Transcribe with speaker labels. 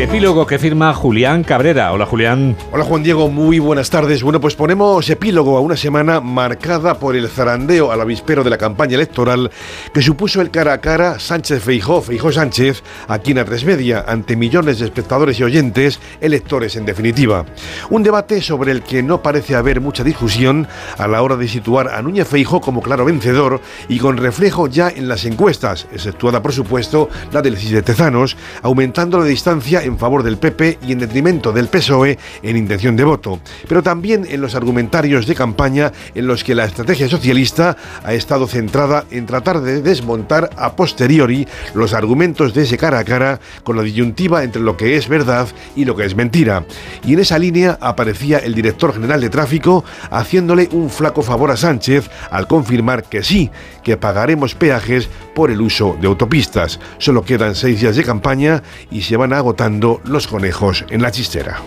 Speaker 1: Epílogo que firma Julián Cabrera. Hola Julián.
Speaker 2: Hola Juan Diego, muy buenas tardes. Bueno, pues ponemos epílogo a una semana marcada por el zarandeo al avispero de la campaña electoral que supuso el cara a cara Sánchez Feijó, Feijó Sánchez, aquí en a Media, ante millones de espectadores y oyentes, electores en definitiva. Un debate sobre el que no parece haber mucha discusión a la hora de situar a Núñez Feijó como claro vencedor y con reflejo ya en las encuestas, exceptuada por supuesto la del CIS de Tezanos, aumentando la distancia en favor del PP y en detrimento del PSOE en intención de voto, pero también en los argumentarios de campaña en los que la estrategia socialista ha estado centrada en tratar de desmontar a posteriori los argumentos de ese cara a cara con la disyuntiva entre lo que es verdad y lo que es mentira. Y en esa línea aparecía el director general de tráfico haciéndole un flaco favor a Sánchez al confirmar que sí, que pagaremos peajes por el uso de autopistas. Solo quedan seis días de campaña y se van agotando los conejos en la chistera.